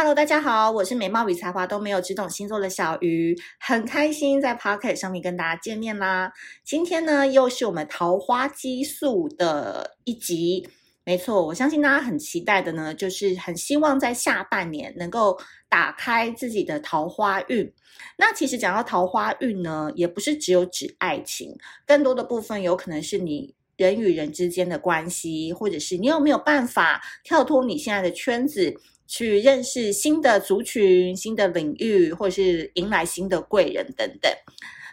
Hello，大家好，我是美貌与才华都没有，只懂星座的小鱼，很开心在 Pocket 上面跟大家见面啦。今天呢，又是我们桃花激素的一集。没错，我相信大家很期待的呢，就是很希望在下半年能够打开自己的桃花运。那其实讲到桃花运呢，也不是只有指爱情，更多的部分有可能是你人与人之间的关系，或者是你有没有办法跳脱你现在的圈子，去认识新的族群、新的领域，或是迎来新的贵人等等。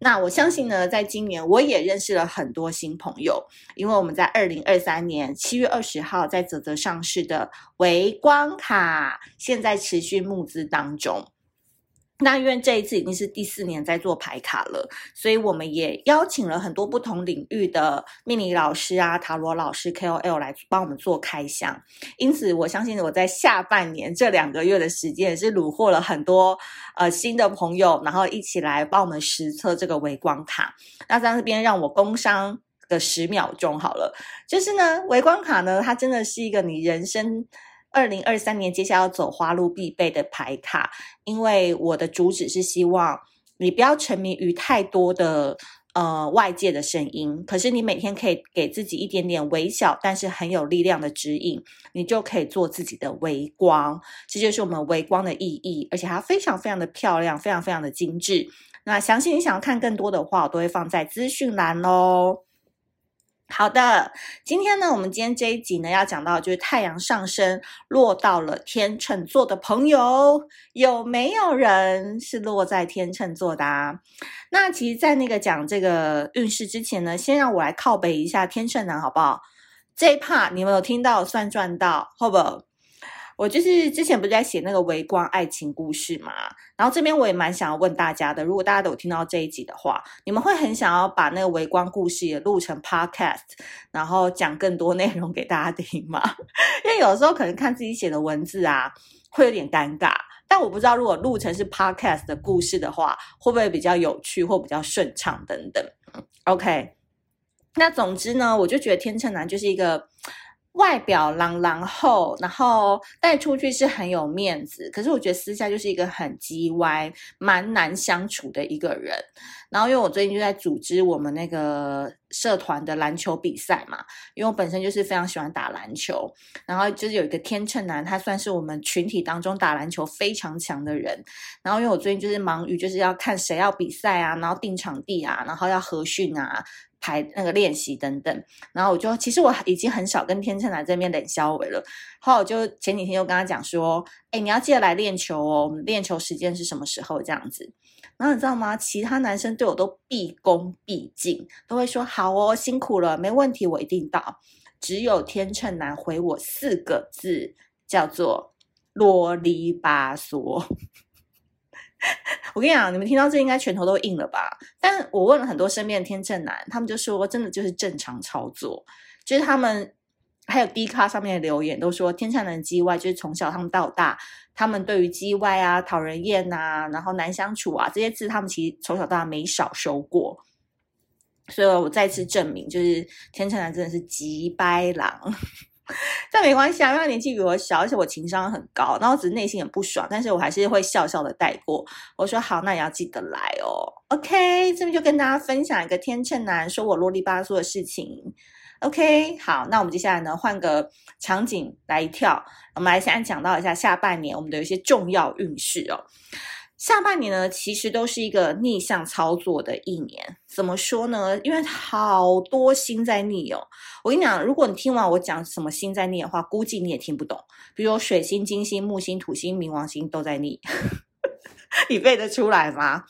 那我相信呢，在今年我也认识了很多新朋友，因为我们在二零二三年七月二十号在泽泽上市的维光卡，现在持续募资当中。那因为这一次已经是第四年在做牌卡了，所以我们也邀请了很多不同领域的命理老师啊、塔罗老师、KOL 来帮我们做开箱。因此，我相信我在下半年这两个月的时间，也是虏获了很多呃新的朋友，然后一起来帮我们实测这个微光卡。那在这边让我工商个十秒钟好了，就是呢，微光卡呢，它真的是一个你人生。二零二三年接下来要走花路必备的牌卡，因为我的主旨是希望你不要沉迷于太多的呃外界的声音，可是你每天可以给自己一点点微小但是很有力量的指引，你就可以做自己的微光，这就是我们微光的意义，而且它非常非常的漂亮，非常非常的精致。那详细你想要看更多的话，我都会放在资讯栏哦。好的，今天呢，我们今天这一集呢，要讲到就是太阳上升落到了天秤座的朋友，有没有人是落在天秤座的啊？那其实，在那个讲这个运势之前呢，先让我来靠北一下天秤男，好不好？这一 part 你们有听到算赚到，好不好？我就是之前不是在写那个微光爱情故事嘛，然后这边我也蛮想要问大家的，如果大家都有听到这一集的话，你们会很想要把那个微光故事也录成 podcast，然后讲更多内容给大家听吗？因为有时候可能看自己写的文字啊，会有点尴尬，但我不知道如果录成是 podcast 的故事的话，会不会比较有趣或比较顺畅等等。OK，那总之呢，我就觉得天秤男就是一个。外表朗朗后，然后带出去是很有面子，可是我觉得私下就是一个很叽歪、蛮难相处的一个人。然后因为我最近就在组织我们那个社团的篮球比赛嘛，因为我本身就是非常喜欢打篮球，然后就是有一个天秤男，他算是我们群体当中打篮球非常强的人。然后因为我最近就是忙于就是要看谁要比赛啊，然后定场地啊，然后要合训啊。排那个练习等等，然后我就其实我已经很少跟天秤男这边冷消为了。后来我就前几天又跟他讲说，哎，你要记得来练球哦，我们练球时间是什么时候这样子。然后你知道吗？其他男生对我都毕恭毕敬，都会说好哦，辛苦了，没问题，我一定到。只有天秤男回我四个字，叫做啰里吧嗦。我跟你讲，你们听到这应该拳头都硬了吧？但我问了很多身边的天秤男，他们就说真的就是正常操作，就是他们还有 D 卡上面的留言都说天秤男叽歪，就是从小他们到大，他们对于叽歪啊、讨人厌啊、然后难相处啊这些字，他们其实从小到大没少收过。所以我再次证明，就是天秤男真的是机掰狼。但没关系啊，因为他年纪比我小，而且我情商很高，然后只是内心很不爽，但是我还是会笑笑的带过。我说好，那也要记得来哦。OK，这边就跟大家分享一个天秤男说我啰里吧嗦的事情。OK，好，那我们接下来呢，换个场景来一跳，我们来先讲到一下下半年我们的一些重要运势哦。下半年呢，其实都是一个逆向操作的一年。怎么说呢？因为好多星在逆哦。我跟你讲，如果你听完我讲什么星在逆的话，估计你也听不懂。比如水星、金星、木星、土星、冥王星都在逆，你背得出来吗？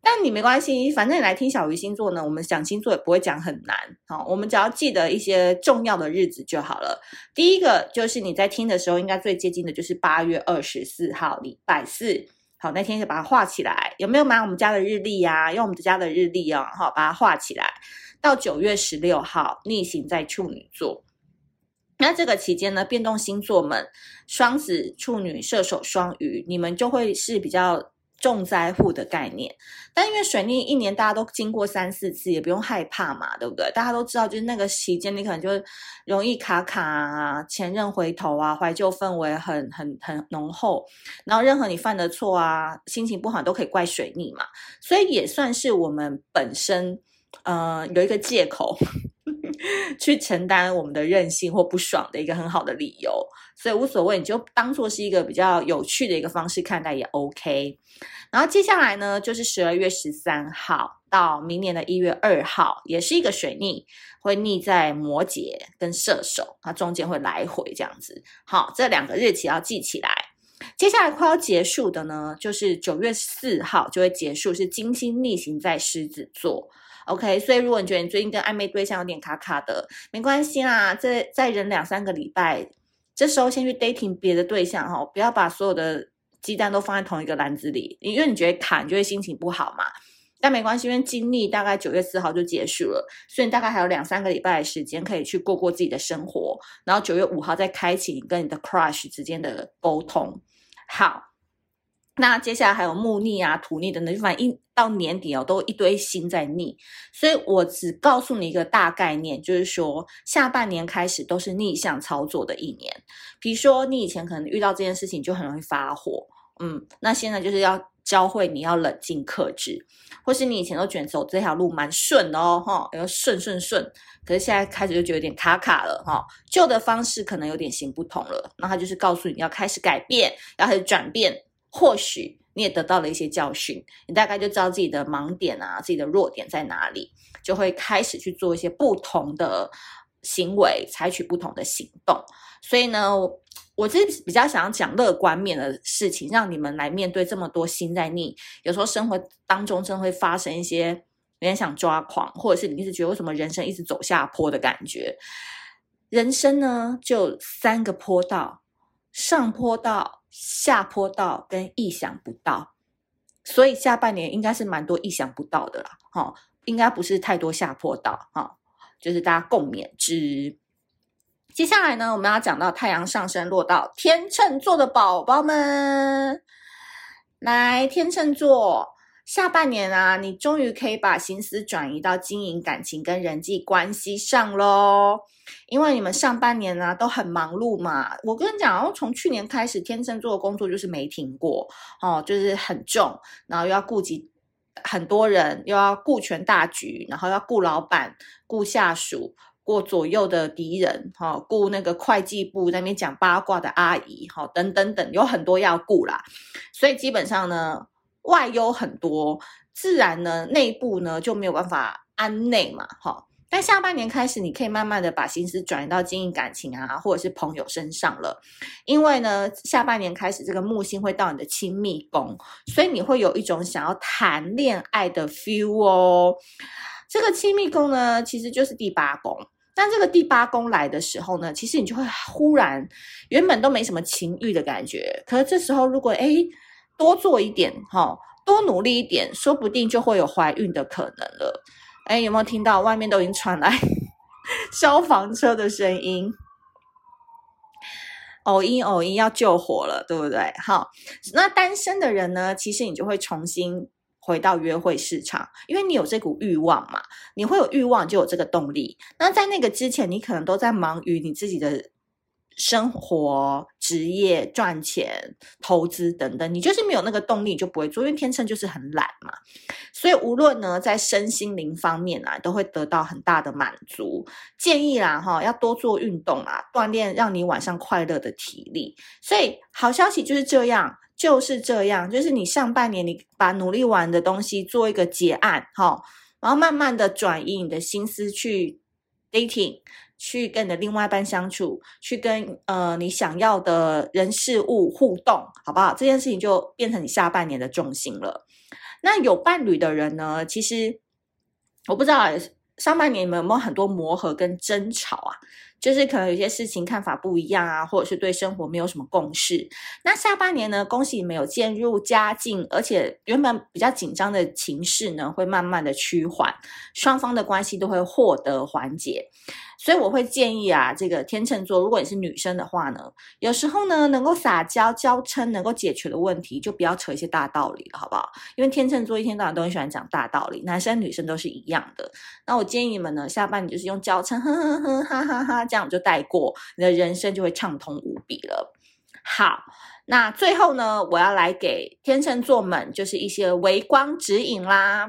但你没关系，反正你来听小鱼星座呢，我们讲星座也不会讲很难。好，我们只要记得一些重要的日子就好了。第一个就是你在听的时候，应该最接近的就是八月二十四号，礼拜四。好，那天就把它画起来。有没有买我们家的日历呀、用我们家的日历哦，好，把它画起来。到九月十六号逆行在处女座。那这个期间呢，变动星座们，双子、处女、射手、双鱼，你们就会是比较重灾户的概念。但因为水逆一年大家都经过三四次，也不用害怕嘛，对不对？大家都知道，就是那个期间你可能就容易卡卡啊，前任回头啊，怀旧氛围很很很浓厚，然后任何你犯的错啊，心情不好都可以怪水逆嘛，所以也算是我们本身呃有一个借口。去承担我们的任性或不爽的一个很好的理由，所以无所谓，你就当做是一个比较有趣的一个方式看待也 OK。然后接下来呢，就是十二月十三号到明年的一月二号，也是一个水逆，会逆在摩羯跟射手，它中间会来回这样子。好，这两个日期要记起来。接下来快要结束的呢，就是九月四号就会结束，是金星逆行在狮子座。OK，所以如果你觉得你最近跟暧昧对象有点卡卡的，没关系啦，再再忍两三个礼拜，这时候先去 dating 别的对象哈，不要把所有的鸡蛋都放在同一个篮子里，因为你觉得卡，你就会心情不好嘛。但没关系，因为经历大概九月四号就结束了，所以你大概还有两三个礼拜的时间可以去过过自己的生活，然后九月五号再开启你跟你的 crush 之间的沟通。好。那接下来还有木逆啊、土逆等等，就反正一到年底哦，都一堆星在逆，所以我只告诉你一个大概念，就是说下半年开始都是逆向操作的一年。比如说你以前可能遇到这件事情就很容易发火，嗯，那现在就是要教会你要冷静克制，或是你以前都卷走这条路蛮顺的哦，哈，要顺顺顺，可是现在开始就觉得有点卡卡了，哈，旧的方式可能有点行不通了，那他就是告诉你要开始改变，要开始转变。或许你也得到了一些教训，你大概就知道自己的盲点啊，自己的弱点在哪里，就会开始去做一些不同的行为，采取不同的行动。所以呢，我是比较想要讲乐观面的事情，让你们来面对这么多心在逆。有时候生活当中真会发生一些有点想抓狂，或者是你一直觉得为什么人生一直走下坡的感觉。人生呢，就三个坡道，上坡道。下坡道跟意想不到，所以下半年应该是蛮多意想不到的啦，哈，应该不是太多下坡道，哈，就是大家共勉之。接下来呢，我们要讲到太阳上升落到天秤座的宝宝们，来天秤座。下半年啊，你终于可以把心思转移到经营感情跟人际关系上喽。因为你们上半年呢、啊、都很忙碌嘛，我跟你讲，然后从去年开始，天秤座的工作就是没停过哦，就是很重，然后又要顾及很多人，又要顾全大局，然后要顾老板、顾下属、顾左右的敌人，哈、顾那个会计部那边讲八卦的阿姨，哈、等等等，有很多要顾啦，所以基本上呢。外忧很多，自然呢，内部呢就没有办法安内嘛，哈。但下半年开始，你可以慢慢的把心思转移到经营感情啊，或者是朋友身上了。因为呢，下半年开始，这个木星会到你的亲密宫，所以你会有一种想要谈恋爱的 feel 哦。这个亲密宫呢，其实就是第八宫。但这个第八宫来的时候呢，其实你就会忽然原本都没什么情欲的感觉，可是这时候如果诶多做一点，哈，多努力一点，说不定就会有怀孕的可能了。哎，有没有听到外面都已经传来 消防车的声音？偶因偶因要救火了，对不对？好，那单身的人呢，其实你就会重新回到约会市场，因为你有这股欲望嘛，你会有欲望就有这个动力。那在那个之前，你可能都在忙于你自己的。生活、职业、赚钱、投资等等，你就是没有那个动力，你就不会做。因为天秤就是很懒嘛，所以无论呢在身心灵方面啊，都会得到很大的满足。建议啦哈，要多做运动啊，锻炼让你晚上快乐的体力。所以好消息就是这样，就是这样，就是你上半年你把努力完的东西做一个结案哈，然后慢慢的转移你的心思去 dating。去跟你的另外一半相处，去跟呃你想要的人事物互动，好不好？这件事情就变成你下半年的重心了。那有伴侣的人呢？其实我不知道上半年你们有没有很多磨合跟争吵啊？就是可能有些事情看法不一样啊，或者是对生活没有什么共识。那下半年呢，恭喜你们有渐入佳境，而且原本比较紧张的情势呢，会慢慢的趋缓，双方的关系都会获得缓解。所以我会建议啊，这个天秤座，如果你是女生的话呢，有时候呢，能够撒娇娇嗔，能够解决的问题，就不要扯一些大道理了，好不好？因为天秤座一天到晚都很喜欢讲大道理，男生女生都是一样的。那我建议你们呢，下半你就是用娇嗔，呵呵呵，哈哈哈，这样就带过，你的人生就会畅通无比了。好，那最后呢，我要来给天秤座们就是一些微光指引啦。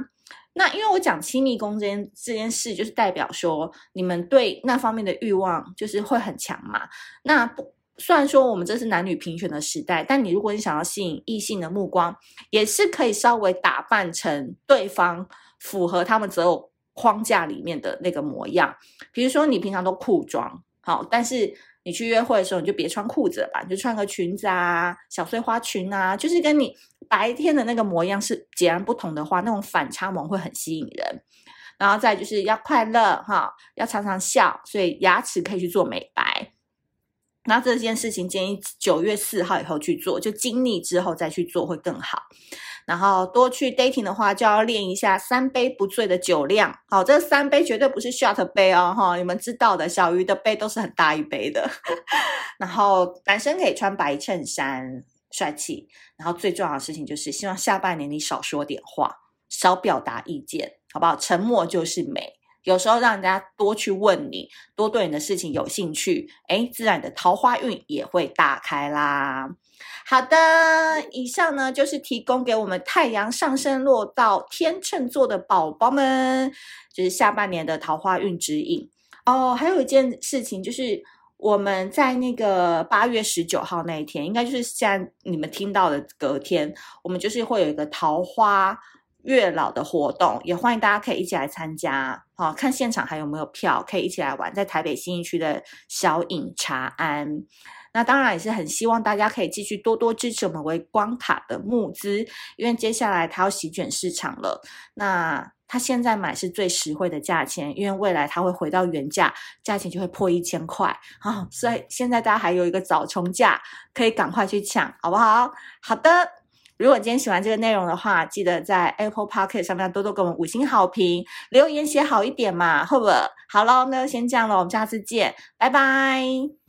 那因为我讲亲密宫这件这件事，就是代表说你们对那方面的欲望就是会很强嘛。那不，虽然说我们这是男女平权的时代，但你如果你想要吸引异性的目光，也是可以稍微打扮成对方符合他们择偶框架里面的那个模样。比如说你平常都裤装，好，但是。你去约会的时候，你就别穿裤子了吧，你就穿个裙子啊，小碎花裙啊，就是跟你白天的那个模样是截然不同的话，那种反差萌会很吸引人。然后再就是要快乐哈，要常常笑，所以牙齿可以去做美白。然后这件事情建议九月四号以后去做，就经历之后再去做会更好。然后多去 dating 的话，就要练一下三杯不醉的酒量。好，这三杯绝对不是 shot 杯哦，哈，你们知道的，小鱼的杯都是很大一杯的。然后男生可以穿白衬衫，帅气。然后最重要的事情就是，希望下半年你少说点话，少表达意见，好不好？沉默就是美。有时候让人家多去问你，多对你的事情有兴趣，诶，自然的桃花运也会大开啦。好的，以上呢就是提供给我们太阳上升落到天秤座的宝宝们，就是下半年的桃花运指引哦。还有一件事情就是我们在那个八月十九号那一天，应该就是现在你们听到的隔天，我们就是会有一个桃花月老的活动，也欢迎大家可以一起来参加。好，看现场还有没有票，可以一起来玩，在台北信义区的小隐茶庵。那当然也是很希望大家可以继续多多支持我们微光卡的募资，因为接下来它要席卷市场了。那它现在买是最实惠的价钱，因为未来它会回到原价，价钱就会破一千块啊！所以现在大家还有一个早冲价，可以赶快去抢，好不好？好的，如果今天喜欢这个内容的话，记得在 Apple p o c k e t 上面多多给我们五星好评，留言写好一点嘛，好不好？好了，那就先这样了，我们下次见，拜拜。